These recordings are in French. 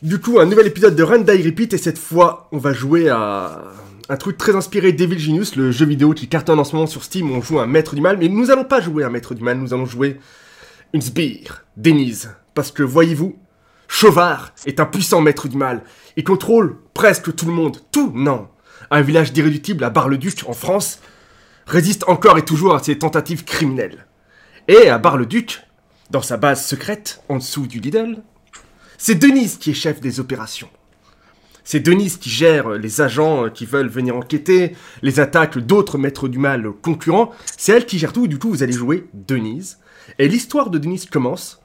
Du coup, un nouvel épisode de Run Die Repeat et cette fois, on va jouer à un truc très inspiré d'Evil Genius, le jeu vidéo qui cartonne en ce moment sur Steam on joue un maître du mal. Mais nous allons pas jouer un maître du mal, nous allons jouer une sbire, Denise. Parce que voyez-vous, Chauvard est un puissant maître du mal. Il contrôle presque tout le monde. Tout, non. Un village d'irréductibles à Bar-le-Duc en France résiste encore et toujours à ses tentatives criminelles. Et à Bar-le-Duc, dans sa base secrète, en dessous du Lidl, c'est Denise qui est chef des opérations. C'est Denise qui gère les agents qui veulent venir enquêter, les attaques d'autres maîtres du mal concurrents. C'est elle qui gère tout, du coup vous allez jouer Denise. Et l'histoire de Denise commence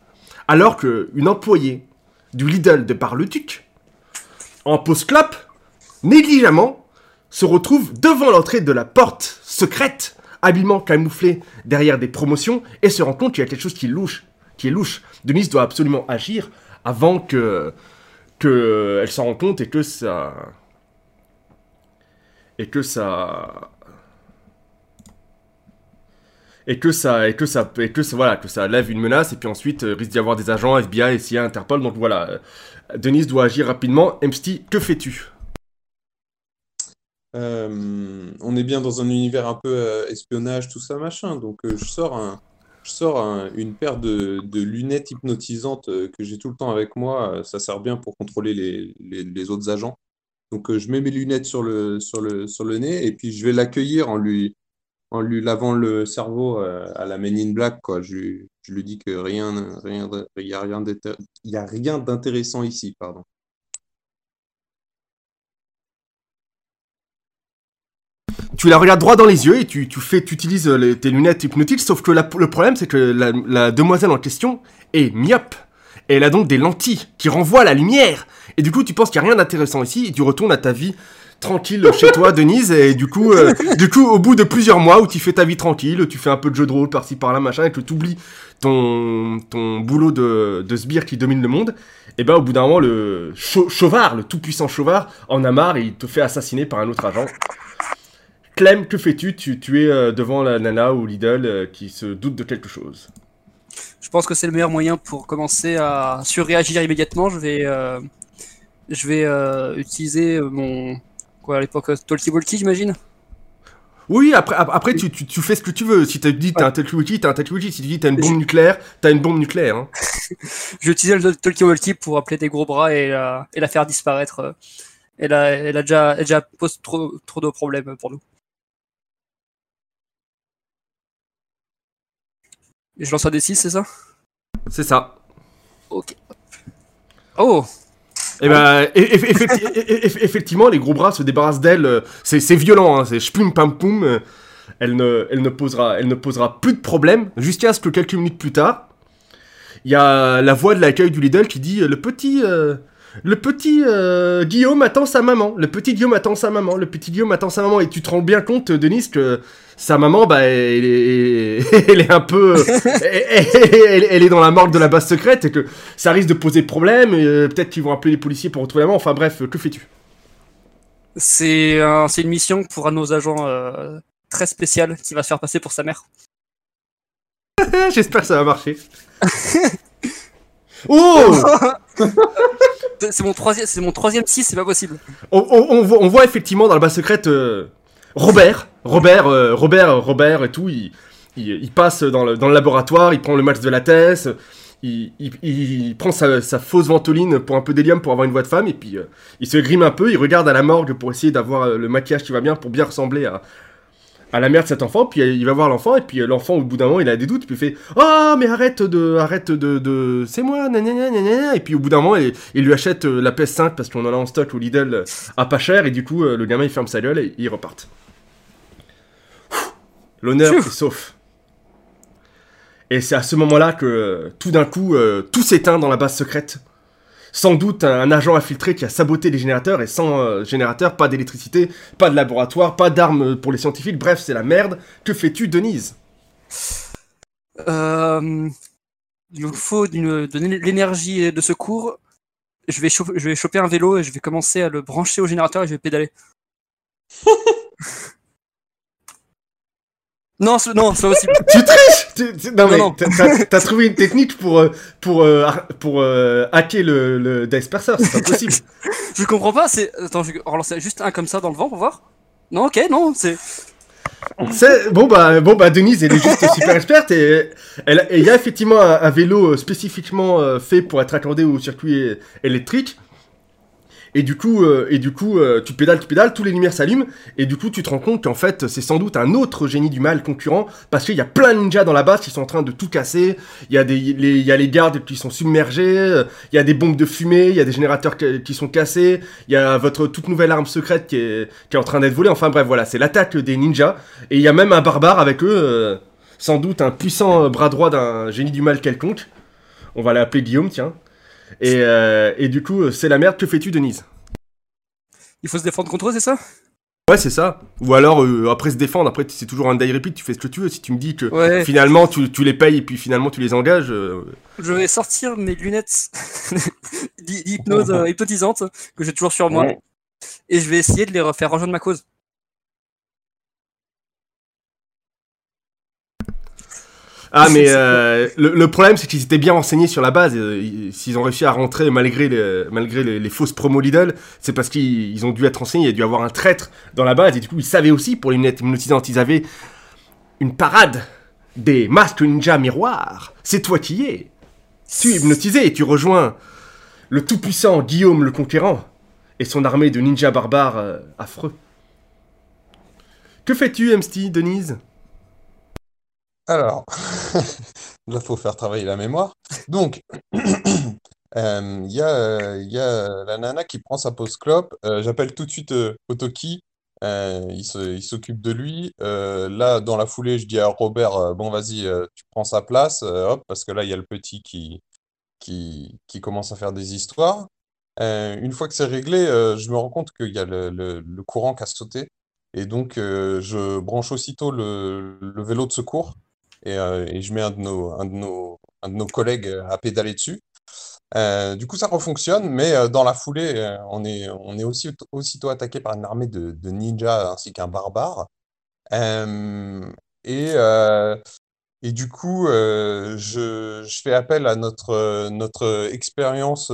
alors qu'une employée du Lidl de Bar-le-Duc, en post-clope, négligemment, se retrouve devant l'entrée de la porte secrète, habilement camouflée derrière des promotions, et se rend compte qu'il y a quelque chose qui louche. Qui est louche. Denise doit absolument agir avant que qu'elle s'en rende compte et que ça et que ça et que ça et que ça et que ça voilà que ça lève une menace et puis ensuite euh, risque d'y avoir des agents FBI, CIA, Interpol donc voilà euh, Denise doit agir rapidement. Msty, que fais-tu? Euh, on est bien dans un univers un peu euh, espionnage, tout ça, machin. Donc, euh, je sors, un, je sors un- une paire de, lunettes hypnotisantes euh, que j'ai tout le temps avec moi. Euh, Ça sert bien pour contrôler les, autres agents. Donc, euh, je mets mes lunettes sur le, nez et puis je vais l'accueillir en lui, en lui lavant le cerveau à la Men in Black. Je, lui- dis que rien, rien, il y a rien d'intér- il y a rien d'intéressant ici, pardon. Tu la regardes droit dans les yeux et tu, tu fais, tu utilises euh, les- tes lunettes hypnotiques, sauf que la- le problème c'est que la, la demoiselle en question est myope. Et elle a donc des lentilles qui renvoient la lumière. Et du coup, tu penses qu'il n'y a rien d'intéressant ici et tu retournes à ta vie tranquille chez toi, Denise. Et du coup, euh, du coup, au bout de plusieurs mois où tu fais ta vie tranquille, tu fais un peu de jeu de rôle par-ci par-là, machin, et que tu oublies ton, ton boulot de, de sbire qui domine le monde, et ben au bout d'un moment, le chau- chauvard, le tout-puissant chauvard, en a marre et il te fait assassiner par un autre agent. Clem, que fais-tu? Tu, tu es euh, devant la nana ou Lidl euh, qui se doute de quelque chose. Je pense que c'est le meilleur moyen pour commencer à surréagir immédiatement. Je vais, euh, je vais euh, utiliser mon quoi à l'époque Talkie Walkie, j'imagine. Oui, après, ap- après tu, tu, tu fais ce que tu veux. Si tu dis t'as un talkie t'as un talkie Si tu dis t'as une bombe nucléaire, t'as une bombe nucléaire. hein. Je vais utiliser le Talkie Walkie pour appeler des gros bras et la, et la faire disparaître. Elle a, elle a déjà, elle a déjà pose trop, trop de problèmes pour nous. Et je lance un D6, c'est ça? C'est ça. Ok. Oh Et ben, e- e- e- effectivement, les gros bras se débarrassent d'elle. euh, C'est c'est violent, hein, c'est shpum pam poum. euh, Elle ne, elle, ne posera, elle ne posera plus de problème jusqu'à ce que quelques minutes plus tard, il y a la voix de l'accueil du Lidl qui dit euh, Le petit, euh, le petit euh, Guillaume attend sa maman. Le petit Guillaume attend sa maman. Le petit Guillaume attend sa maman. Et tu te rends bien compte, Denise, que sa maman, bah, elle est, elle est un peu. elle, elle- elle est dans la morgue de la base secrète et que ça risque de poser problème. et, euh, Peut-être qu'ils vont appeler les policiers pour retrouver la maman. Enfin bref, que fais-tu? C'est un- c'est une mission pour un de nos agents euh, très spécial qui va se faire passer pour sa mère. J'espère que ça va marcher. oh C'est mon troisième, c'est mon troisième 6, c'est pas possible. on, on- on voit, on voit effectivement dans la base secrète euh, Robert, Robert, euh, Robert, Robert et tout. Il, il, il passe dans le, dans le laboratoire, il prend le match de la thèse, il, prend sa, sa fausse ventoline pour un peu d'hélium pour avoir une voix de femme, et puis euh, il se grime un peu, il regarde à la morgue pour essayer d'avoir le maquillage qui va bien pour bien ressembler à, à la mère de cet enfant, puis il va voir l'enfant, et puis euh, l'enfant, au bout d'un moment, il a des doutes, puis il fait Oh, mais arrête de. Arrête de. de c'est moi, nanana, nanana. Et puis au bout d'un moment, il, il lui achète euh, la PS5 parce qu'on en a en stock au Lidl euh, à pas cher, et du coup, le gamin il ferme sa gueule et ils repartent. L'honneur est sauf. Et c'est à ce moment-là que tout d'un coup, tout s'éteint dans la base secrète. Sans doute un, agent infiltré qui a saboté les générateurs, et sans euh, générateur, pas d'électricité, pas de laboratoire, pas d'armes pour les scientifiques, bref, c'est la merde. Que fais-tu, Denise? Euh, il nous faut d'une- de l'énergie de secours. Je vais, choper, je vais choper un vélo et je vais commencer à le brancher au générateur et je vais pédaler. Non, c'est- non, c'est possible. Tu triches Tu- tu- Non, Non, mais t'as- trouvé une technique pour, euh, pour, euh, pour euh, hacker le, le Disperser, c'est pas possible. je comprends pas, c'est. Attends, je vais relancer juste un comme ça dans le vent pour voir. Non, ok, non, c'est. Bon bah, bon bah Denise, elle est juste super experte et il y a effectivement un, un vélo spécifiquement fait pour être accordé au circuit électrique. Et du coup, euh, et du coup euh, tu pédales, tu pédales, tous les lumières s'allument et du coup tu te rends compte qu'en fait c'est sans doute un autre génie du mal concurrent parce qu'il y a plein de ninjas dans la base qui sont en train de tout casser. Il y a des, les, il y a les gardes qui sont submergés, euh, il y a des bombes de fumée, il y a des générateurs qui, sont cassés, il y a votre toute nouvelle arme secrète qui est, qui est en train d'être volée. Enfin bref, voilà, c'est l'attaque des ninjas. Et il y a même un barbare avec eux, euh, sans doute un puissant euh, bras droit d'un génie du mal quelconque. On va l'appeler Guillaume, tiens. Et, euh, et du coup, euh, c'est la merde. Que fais-tu, Denise? Il faut se défendre contre eux, c'est ça? Ouais, c'est ça. Ou alors, euh, après se défendre, après, c'est toujours un die repeat, tu fais ce que tu veux. Si tu me dis que Ouais. finalement, tu, tu les payes et puis finalement, tu les engages. euh, Je vais sortir mes lunettes d'hy- d'hypnose hypnotisante que j'ai toujours sur moi. Ouais. Et je vais essayer de les refaire rejoindre ma cause. Ah, mais euh, le, le problème, c'est qu'ils étaient bien renseignés sur la base. euh, ils- S'ils ont réussi à rentrer malgré les, malgré les, les fausses promos Lidl, c'est parce qu'ils ils ont dû être renseignés. Il y a dû avoir un traître dans la base. Et du coup, ils savaient aussi, pour les lunettes hypnotisantes, ils avaient une parade des masques ninja miroirs. C'est toi qui es. Tu es hypnotisé et tu rejoins le tout-puissant Guillaume le Conquérant et son armée de ninjas barbares euh, affreux. Que fais-tu, MST, Denise? Alors, là, faut faire travailler la mémoire. Donc, euh, il euh, il y a la nana qui prend sa pause clope. Euh, j'appelle tout de suite Otoki. Il il s'occupe de lui. Là, dans la foulée, je dis à Robert, bon, vas-y, tu prends sa place, hop, parce que là, il y a le petit qui, commence à faire des histoires. Une fois que c'est réglé, je me rends compte qu'il y a le, courant qui a sauté. Et donc, je branche aussitôt le vélo de secours et, euh, et je mets un de nos, un de nos, un de nos collègues euh, à pédaler dessus. Euh, du coup, ça refonctionne, mais dans la foulée, on est, on est aussi, aussitôt attaqué par une armée de, de ninjas ainsi qu'un barbare. Et, et du coup, je, je fais appel à notre, notre expérience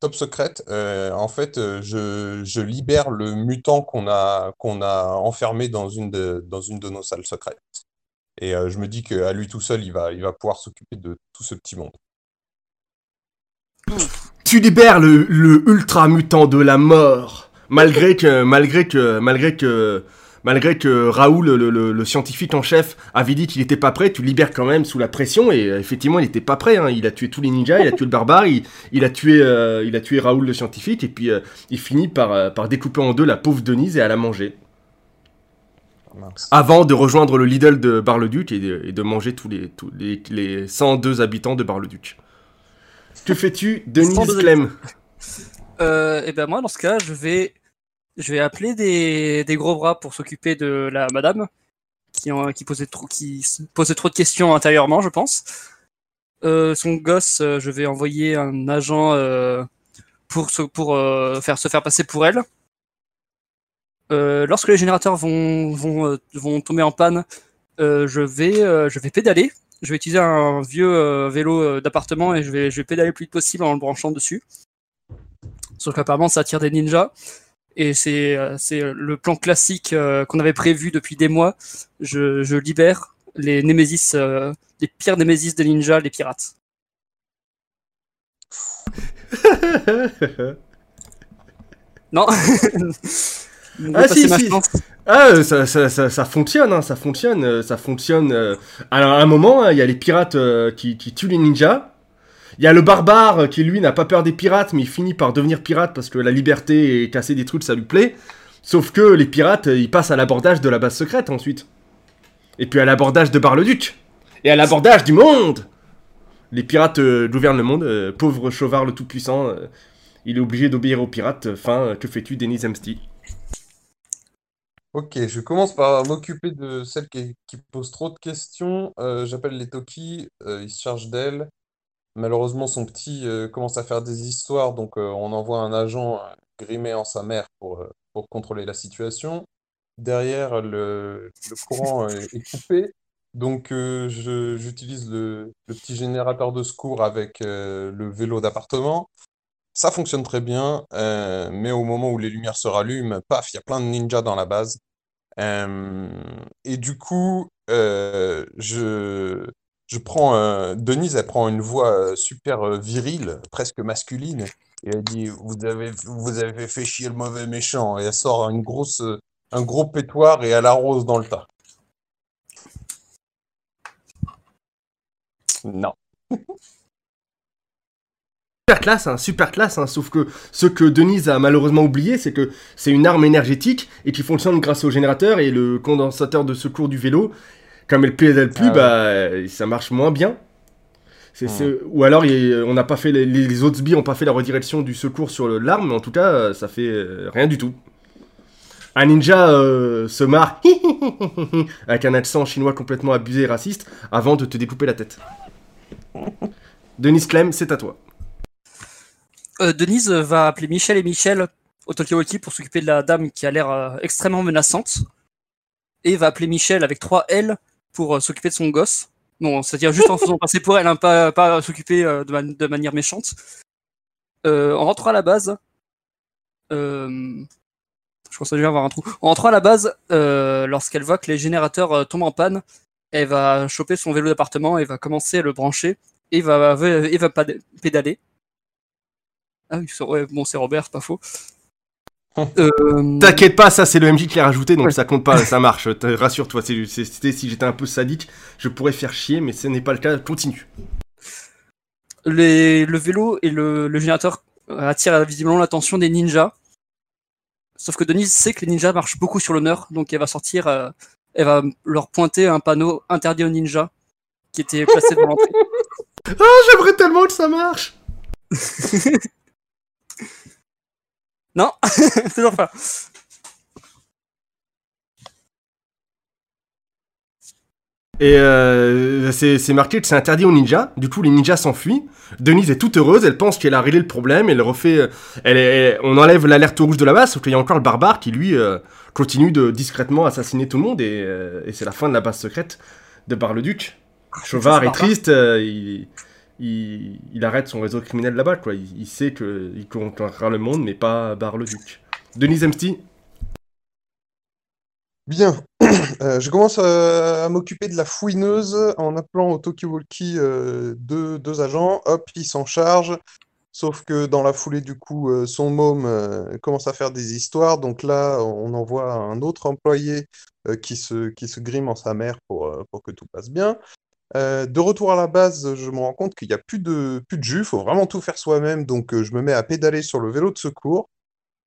top secrète. En fait, je, je libère le mutant qu'on a, qu'on a enfermé dans une de, dans une de nos salles secrètes. Et euh, je me dis qu'à lui tout seul, il va, il va pouvoir s'occuper de tout ce petit monde. Tu libères le, le ultra mutant de la mort, malgré que, malgré que, malgré que, malgré que Raoul, le, le- scientifique en chef, avait dit qu'il n'était pas prêt. Tu libères quand même sous la pression et euh, effectivement, il n'était pas prêt. hein. Il a tué tous les ninjas, il a tué le barbare, il, il a tué, euh, il a tué Raoul le scientifique et puis il finit par, par découper en deux la pauvre Denise et à la manger. Mince. Avant de rejoindre le Lidl de Bar-le-Duc et de, et de manger tous les, tous les, les 102 habitants de Bar-le-Duc. Que fais-tu, Denise 102 Clem Euh, et ben moi, dans ce cas, je vais, je vais appeler des, des gros bras pour s'occuper de la madame qui, en- qui, posait trop, qui posait trop de questions intérieurement, je pense. Euh, son gosse, euh, je vais envoyer un agent euh, pour, se, pour faire, se faire passer pour elle. Euh, lorsque les générateurs vont, vont, euh, vont tomber en panne, euh, je, vais, je vais pédaler. Je vais utiliser un vieux vélo d'appartement et je vais, je vais pédaler le plus vite possible en le branchant dessus. Sauf qu'apparemment, ça attire des ninjas. Et c'est le plan classique euh, qu'on avait prévu depuis des mois. Je, je libère les némésis, euh, les pires némésis des ninjas, les pirates. Non Ah, si, si. Ah, euh, ça, ça, ça, ça fonctionne, hein, ça fonctionne, euh, ça fonctionne. euh. Alors, à un moment, hein, il y a les pirates euh, qui, qui tuent les ninjas. Il y a le barbare qui, lui, n'a pas peur des pirates, mais il finit par devenir pirate parce que la liberté et casser des trucs, ça lui plaît. Sauf que les pirates, ils passent à l'abordage de la base secrète ensuite. Et puis à l'abordage de Bar-le-Duc. Et à l'abordage du monde Les pirates euh, gouvernent le monde, euh, pauvre Chauvard le Tout-Puissant. euh, il est obligé d'obéir aux pirates. Euh, que fais-tu, Denis Amsty Ok, je commence par m'occuper de celle qui, pose trop de questions. Euh, j'appelle les Toki, euh, ils se chargent d'elle. Malheureusement, son petit euh, commence à faire des histoires, donc on envoie un agent grimé en sa mère pour, pour contrôler la situation. derrière, le, le courant est, coupé. Donc, je- j'utilise le, le petit générateur de secours avec le vélo d'appartement. Ça fonctionne très bien, euh, mais au moment où les lumières se rallument, paf, il y a plein de ninjas dans la base. Euh, et du coup, euh, je, je prends, Denise, elle prend une voix super virile, presque masculine, et elle dit, vous avez, vous avez fait chier le mauvais méchant, et elle sort une grosse, un gros pétoire et elle arrose dans le tas. Non. Super classe, hein, super classe, hein, sauf que ce que Denise a malheureusement oublié, c'est que c'est une arme énergétique et qui fonctionne grâce au générateur et le condensateur de secours du vélo. Comme elle pédale plus, Ah ouais. bah, ça marche moins bien. C'est, c'est- Ou alors, il- on n'a pas fait les, les autres sbires ont pas fait la redirection du secours sur l'arme, mais en tout cas, euh, ça fait euh, rien du tout. Un ninja euh, se marre avec un accent chinois complètement abusé et raciste avant de te découper la tête. Denise Clem, c'est à toi. Euh, Denise va appeler Michel et Michel au Talkie-Walkie pour s'occuper de la dame qui a l'air euh, extrêmement menaçante. Et va appeler Michel avec trois L pour euh, s'occuper de son gosse. Non, c'est-à-dire juste en faisant passer pour elle, hein, pas, s'occuper de, man- de manière méchante. En rentrant à la base, je pense déjà avoir un trou. En rentrant à la base, lorsqu'elle voit que les générateurs tombent en panne, elle va choper son vélo d'appartement et va commencer à le brancher et va, pédaler. Ah oui, ouais, bon, c'est Robert, pas faux. Euh, T'inquiète pas, ça c'est le MJ qui l'a rajouté, donc Ouais. ça compte pas, ça marche. Rassure-toi, c'était si j'étais un peu sadique, je pourrais faire chier, mais ce n'est pas le cas. Continue. les, le vélo et le, le générateur attirent visiblement l'attention des ninjas. Sauf que Denise sait que les ninjas marchent beaucoup sur l'honneur, donc elle va sortir, euh, elle va leur pointer un panneau interdit aux ninjas qui était placé devant l'entrée. J'aimerais tellement que ça marche. Non, toujours pas. Et euh, c'est c'est marqué que c'est interdit aux ninjas. Du coup, les ninjas s'enfuient. Denise est toute heureuse. Elle pense qu'elle a réglé le problème. Elle refait. euh, Elle, est- on enlève l'alerte rouge de la base. Sauf qu'il y a encore le barbare qui lui euh, continue de discrètement assassiner tout le monde. Et, euh, et c'est la fin de la base secrète de Bar-le-Duc. Chauvard est barbare. triste. il, il, arrête son réseau criminel là-bas. Quoi. Il, il sait qu'il conquérera le monde, mais pas Bar-le-Duc. Denise Emsty. Bien, Euh, je commence à, à m'occuper de la fouineuse en appelant au Talkie-Walkie euh, deux, agents. Hop, ils s'en chargent. Sauf que dans la foulée, du coup, euh, son môme euh, commence à faire des histoires. Donc là, on envoie un autre employé euh, qui se, qui se grime en sa mère pour, euh, pour que tout passe bien. Euh, de retour à la base, je me rends compte qu'il n'y a plus de, plus de jus. Il faut vraiment tout faire soi-même. Donc euh, je me mets à pédaler sur le vélo de secours.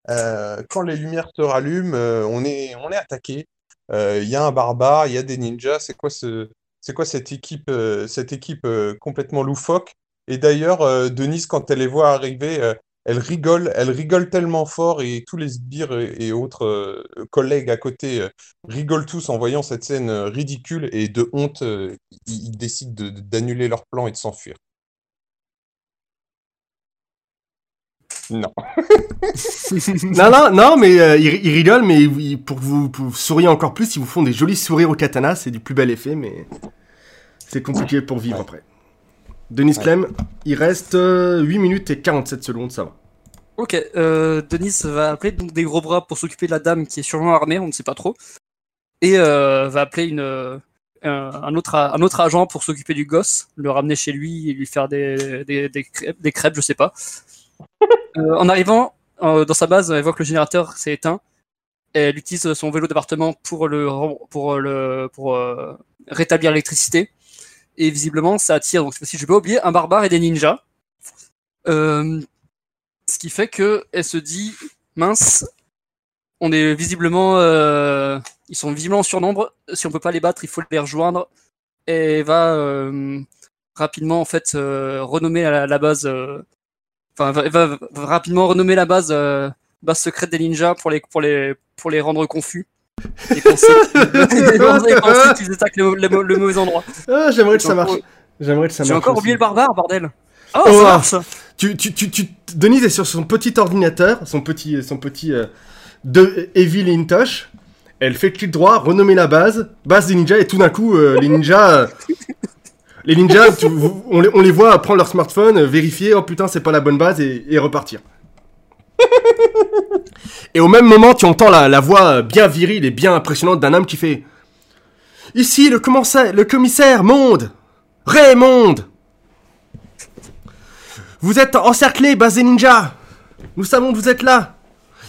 Euh, quand les lumières se rallument, on est, on est attaqué. Il y a un barbare, il y a des ninjas. C'est quoi ce, c'est quoi cette équipe, cette équipe complètement loufoque? Et d'ailleurs, Denise, quand elle les voit arriver, elle rigole, elle rigole tellement fort et tous les sbires et, et autres euh, collègues à côté euh, rigolent tous en voyant cette scène euh, ridicule et de honte, euh, ils, ils décident de- de- d'annuler leur plan et de s'enfuir. Non. non, non, non, mais ils, ils rigolent, mais ils- pour que vous, pour vous souriez encore plus, ils vous font des jolis sourires au katana, c'est du plus bel effet, mais c'est compliqué pour vivre Ouais. après. Denis Ouais. Clem, il reste euh, 8 minutes et 47 secondes, ça va. Ok, euh, Denise va appeler donc des gros bras pour s'occuper de la dame qui est sûrement armée, on ne sait pas trop. Et euh, va appeler une, euh, un, un autre, un autre agent pour s'occuper du gosse, le ramener chez lui et lui faire des, des, des, crêpes, des crêpes, je sais pas. Euh, en arrivant euh, dans sa base, elle voit que le générateur s'est éteint. Et elle utilise son vélo d'appartement pour, le, rem- pour, le, pour euh, rétablir l'électricité. Et visiblement, ça attire, donc si je pas oublier, un barbare et des ninjas. Euh, ce qui fait que elle se dit mince, on est visiblement, euh, ils sont visiblement en surnombre. Si on peut pas les battre, il faut les rejoindre. Et va euh, rapidement en fait renommer la, base. Enfin, va- va, rapidement renommer la base base secrète des ninjas pour les pour les pour les rendre confus. Et et penser qu'ils attaquent le, le- le mauvais endroit. Ah, j'aimerais que J'ai ça marche. encore- J'aimerais que ça J'ai marche. encore aussi. oublié le barbare, bordel. Ah, Oh, ça marche. Tu, tu, tu, tu- Denise est sur son petit ordinateur, son petit, son petit euh, de Evil Intosh, Elle fait clic droit, renommer la base, base des ninjas, et tout d'un coup, euh, les ninjas. euh, les ninjas, tu- on, les, on les voit prendre leur smartphone, vérifier, oh putain, c'est pas la bonne base, et, et repartir. et au même moment, tu entends la, voix bien virile et bien impressionnante d'un homme qui fait Ici, le le commissaire Monde. Raymond. Vous êtes encerclés, base des ninjas. Nous savons que vous êtes là.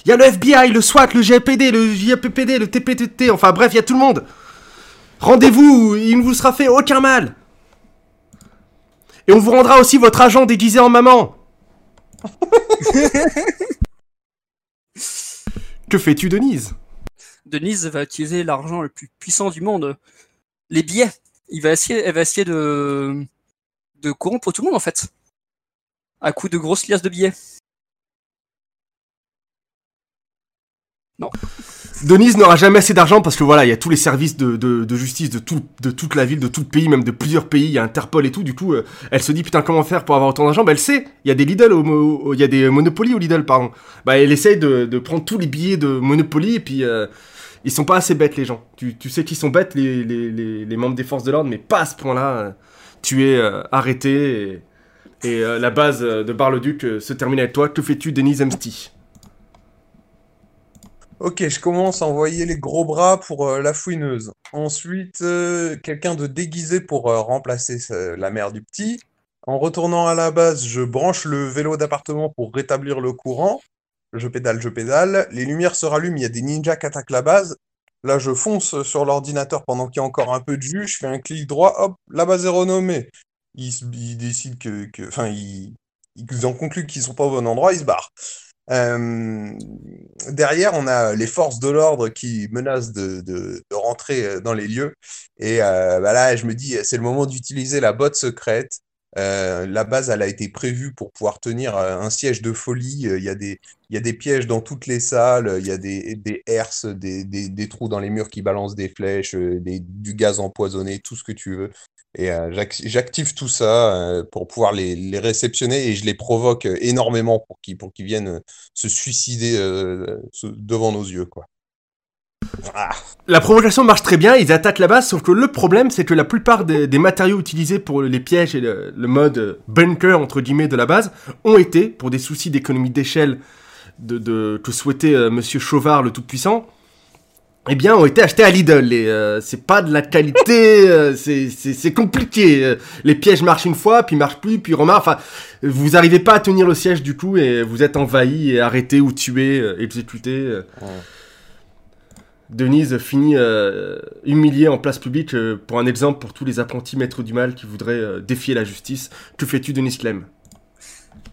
Il y a le FBI, le SWAT, le GPD, le JPPD, le TPTT, enfin bref, il y a tout le monde. Rendez-vous, il ne vous sera fait aucun mal. Et on vous rendra aussi votre agent déguisé en maman Que fais-tu, Denise? Denise va utiliser l'argent le plus puissant du monde, les billets. Il va essayer, elle va essayer de, de corrompre tout le monde en fait, à coup de grosses liasses de billets. Denise n'aura jamais assez d'argent parce que voilà, il y a tous les services de, de- justice de, tout, de toute la ville, de tout le pays, même de plusieurs pays, il y a Interpol et tout. Du coup, euh, elle se dit putain, comment faire pour avoir autant d'argent? Bah, elle sait, il y a des Lidl, au, il y a des Monopoly au Lidl, pardon. Bah, elle essaye de, de prendre tous les billets de Monopoly et puis euh, ils sont pas assez bêtes, les gens. Tu, tu sais qu'ils sont bêtes, les, les, les, membres des forces de l'ordre, mais pas à ce point-là. euh, tu es euh, arrêté et, et, la base de Bar-le-Duc se termine avec toi. Que fais-tu, Denise Emsty Ok, je commence à envoyer les gros bras pour euh, la fouineuse. Ensuite, euh, quelqu'un de déguisé pour euh, remplacer ce- la mère du petit. En retournant à la base, je branche le vélo d'appartement pour rétablir le courant. Je pédale, je pédale. Les lumières se rallument, il y a des ninjas qui attaquent la base. Là, je fonce sur l'ordinateur pendant qu'il y a encore un peu de jus. Je fais un clic droit, hop, la base est renommée. Ils, décident que, que- enfin, ils, ils en concluent qu'ils sont pas au bon endroit, ils se barrent. Euh, derrière, on a les forces de l'ordre qui menacent de, rentrer euh, dans les lieux. Et euh, bah là, je me dis, c'est le moment d'utiliser la botte secrète. Euh, la base, elle a été prévue pour pouvoir tenir un siège de folie. Il y a des, pièges dans toutes les salles. Il y a des, herses, des, trous dans les murs qui balancent des flèches, du gaz empoisonné, tout ce que tu veux. Et euh, j'ac- j'active tout ça euh, pour pouvoir les, les réceptionner et je les provoque euh, énormément pour qu'ils viennent se suicider devant nos yeux, quoi. Ah, La provocation marche très bien, ils attaquent la base, sauf que le problème, c'est que la plupart des, matériaux utilisés pour les pièges et le, mode bunker, entre guillemets, de la base, ont été, pour des soucis d'économie d'échelle de, que souhaitait Monsieur Chauvard, le Tout-Puissant, eh bien, ont été achetés à Lidl. Et euh, c'est pas de la qualité, euh, c'est- c'est c'est compliqué. Euh, Les pièges marchent une fois, puis marchent plus, puis remarquent. Enfin, vous arrivez pas à tenir le siège du coup, et vous êtes envahi et arrêté ou tué, euh, exécuté. euh. Ouais. Denise finit euh, humiliée en place publique euh, pour un exemple pour tous les apprentis maîtres du mal qui voudraient euh, défier la justice. Que fais-tu, Denise Clem?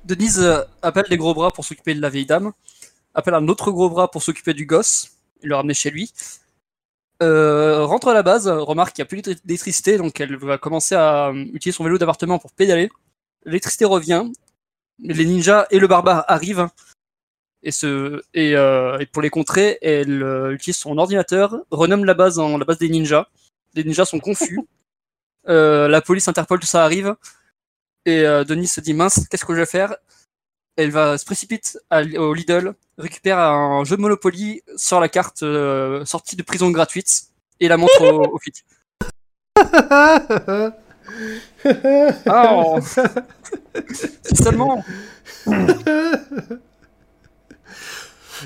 Denise appelle les gros bras pour s'occuper de la vieille dame, appelle un autre gros bras pour s'occuper du gosse, et le ramener chez lui. Euh, rentre à la base, remarque qu'il n'y a plus d'électricité, donc elle va commencer à euh, utiliser son vélo d'appartement pour pédaler. L'électricité revient, les ninjas et le barbare arrivent, et, se, et, euh, et pour les contrer, elle euh, utilise son ordinateur, renomme la base en la base des ninjas. Les ninjas sont confus. Euh, la police, Interpol, tout ça arrive. Et euh, Denis se dit mince, qu'est-ce que je vais faire? Elle va se précipite à- au Lidl, récupère un jeu de Monopoly sur la carte euh, sortie de prison gratuite et la montre au, au flic. Ah, oh. seulement.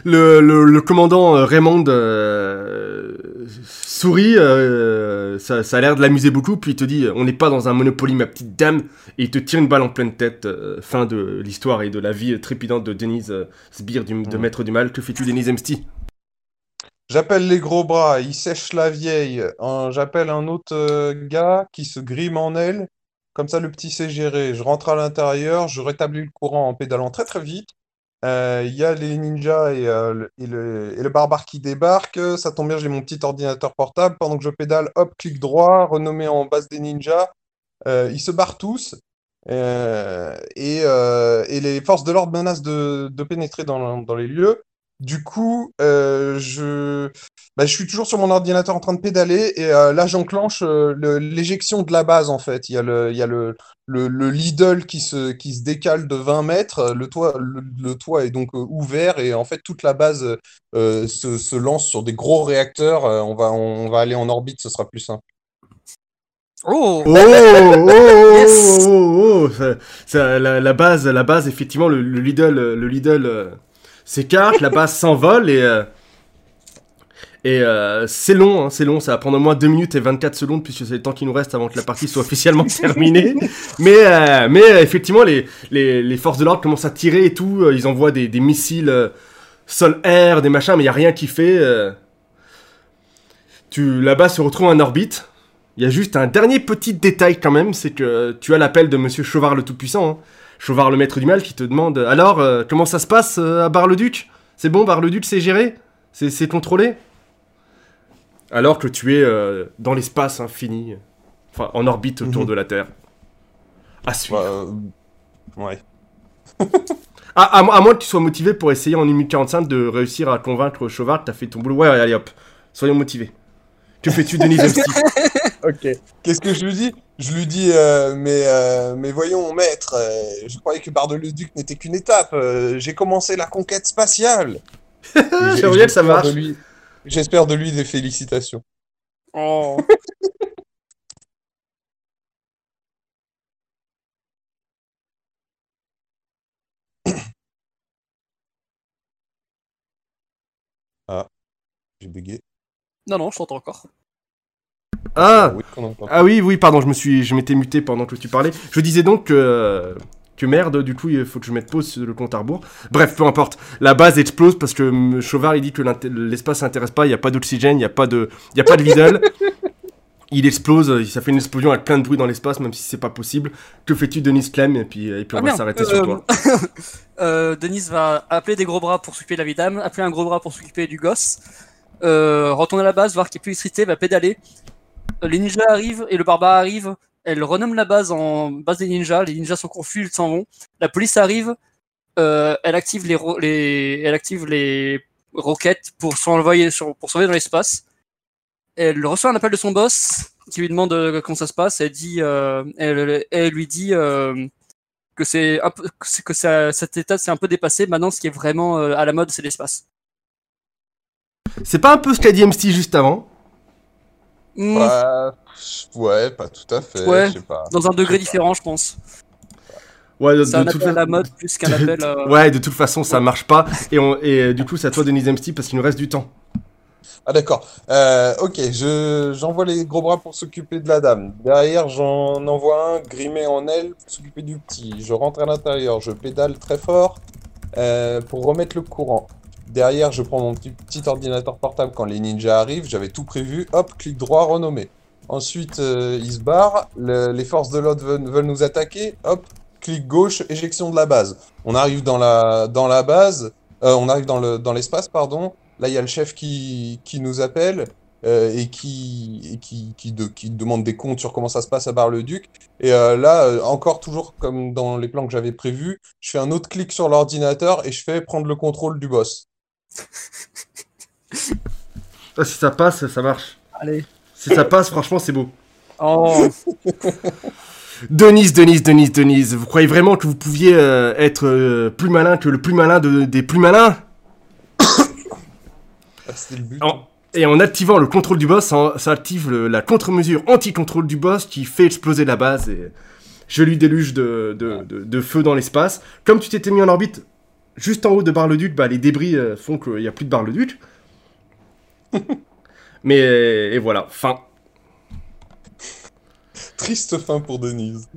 le, le, le commandant euh, Raymond euh, sourit, euh, ça, ça a l'air de l'amuser beaucoup, puis il te dit On n'est pas dans un Monopoly, ma petite dame, et il te tire une balle en pleine tête. euh, fin de l'histoire et de la vie trépidante de Denise euh, Sbire, du, de. Maître du Mal. Que fais-tu, Denise Emsty J'appelle les gros bras, ils sèchent la vieille. J'appelle un autre gars qui se grime en elle. Comme ça, le petit sait gérer. Je rentre à l'intérieur, je rétablis le courant en pédalant très très vite. Euh, Il y a les ninjas et, euh, le, et, le, barbare qui débarquent. Ça tombe bien, j'ai mon petit ordinateur portable. Pendant que je pédale, hop, clic droit, renommé en base des ninjas. Euh, ils se barrent tous. Euh, et, euh, les forces de l'ordre menacent de, pénétrer dans les lieux. Du coup, euh, je, bah, je suis toujours sur mon ordinateur en train de pédaler et euh, là j'enclenche euh, le- l'éjection de la base en fait. Il y a le, il y a le, le, le Lidl qui se, qui se décale de 20 mètres. Le toit, le, le toit est donc euh, ouvert et en fait toute la base euh, se, se lance sur des gros réacteurs. Euh, on va, on va aller en orbite, ce sera plus simple. Oh, Oh, oh, oh, Yes. oh, oh, oh, ça- ça- la, la base, la base, effectivement, le, le Lidl, euh, le Lidl euh, s'écarte, la base s'envole et euh, et euh, c'est long, hein, c'est long, ça va prendre au moins 2 minutes et 24 secondes puisque c'est le temps qui nous reste avant que la partie soit officiellement terminée. Mais euh, mais effectivement, les, les, les forces de l'ordre commencent à tirer et tout, ils envoient des, des missiles sol-air, des machins, mais il y a rien qui fait. Tu, la base se retrouve en orbite. Il y a juste un dernier petit détail quand même, c'est que tu as l'appel de Monsieur Chauvard le Tout-Puissant, hein. Chauvard le Maître du Mal, qui te demande Alors, euh, comment ça se passe euh, à Bar-le-Duc? C'est bon, Bar-le-Duc, c'est géré? C'est c'est contrôlé? Alors que tu es euh, dans l'espace infini, enfin en orbite autour Mhm. de la Terre. À suivre. Bah, ouais. À, à mo- à moins que tu sois motivé pour essayer en 1 minute 45 de réussir à convaincre Chauvard que t'as fait ton boulot. Ouais, allez hop, soyons motivés. Que fais-tu, Denis Ok. Qu'est-ce que je lui dis? Je lui dis, euh, mais, euh, mais voyons, maître, euh, je croyais que Bar-le-Duc n'était qu'une étape. euh, j'ai commencé la conquête spatiale. J'aimerais que ça j'espère marche. de lui- J'espère de lui des félicitations. oh. J'ai bugué. Non, non, je t'entends encore. Ah Oui. Ah oui, oui, pardon, je me suis, je m'étais muté pendant que tu parlais. Je disais donc que, que merde, du coup, il faut que je mette pause sur le compte à rebours. Bref, peu importe. La base explose parce que Chauvard, il dit que l'espace s'intéresse pas, il n'y a pas d'oxygène, il n'y a pas de, il y a pas de Lidl. il explose, ça fait une explosion avec plein de bruit dans l'espace, même si c'est pas possible. Que fais-tu, Denis Clem? Et puis, et puis on Ah, va s'arrêter Euh, sur toi. Euh, Denise va appeler des gros bras pour s'occuper de la vidame, appeler un gros bras pour s'occuper du gosse, euh, retourner à la base, voir qu'il est plus excité, va pédaler. Les ninjas arrivent et le barbare arrive. Elle renomme la base en base des ninjas. Les ninjas sont confus, ils s'en vont. La police arrive. euh, elle active les, elle active les roquettes pour s'envoyer sur, pour s'envoyer dans l'espace. Elle reçoit un appel de son boss qui lui demande euh, comment ça se passe. Elle dit, euh, elle, elle lui dit. euh, que c'est que ça, cet état c'est un peu dépassé. Maintenant, ce qui est vraiment euh, à la mode, c'est l'espace. C'est pas un peu ce qu'a dit MC juste avant Hmm, Bah, ouais, pas tout à fait. Ouais. Je sais pas. Dans un degré différent, je pense. Ouais, de, un à la mode plus qu'un appel. euh, Ouais, de toute façon, ça marche pas. Et, on, et euh, du coup, c'est à toi, Denis Zemsky, parce qu'il nous reste du temps. Ah d'accord. Euh, ok, je j'envoie les gros bras pour s'occuper de la dame. Derrière, j'en envoie un grimé en aile pour s'occuper du petit. Je rentre à l'intérieur, je pédale très fort euh, pour remettre le courant. Derrière, je prends mon petit, ordinateur portable quand les ninjas arrivent. J'avais tout prévu. Hop, clic droit, renommer. Ensuite, euh, ils se barrent. Le- les forces de l'ordre veulent, nous attaquer. Hop, clic gauche, éjection de la base. On arrive dans la, dans la base. euh, on arrive dans le, dans l'espace, pardon. Là, il y a le chef qui, nous appelle euh, et qui, demande des comptes sur comment ça se passe à Bar-le-Duc. Et euh, là, encore toujours comme dans les plans que j'avais prévus, je fais un autre clic sur l'ordinateur et je fais prendre le contrôle du boss. Ah, si ça passe, ça marche. Allez. Si ça passe, franchement, c'est beau. Oh, Denise, Denise, Denise, Denise, vous croyez vraiment que vous pouviez euh, être euh, plus malin que le plus malin de- des plus malins? Ah, le but. En- Et en activant le contrôle du boss, ça active le- la contre-mesure anti-contrôle du boss qui fait exploser la base et je lui déluge de, de, de- de feu dans l'espace. Comme tu t'étais mis en orbite juste en haut de Bar-le-Duc, bah, les débris euh, font qu'il n'y a plus de Bar-le-Duc. Mais et voilà, fin. Triste fin pour Denise.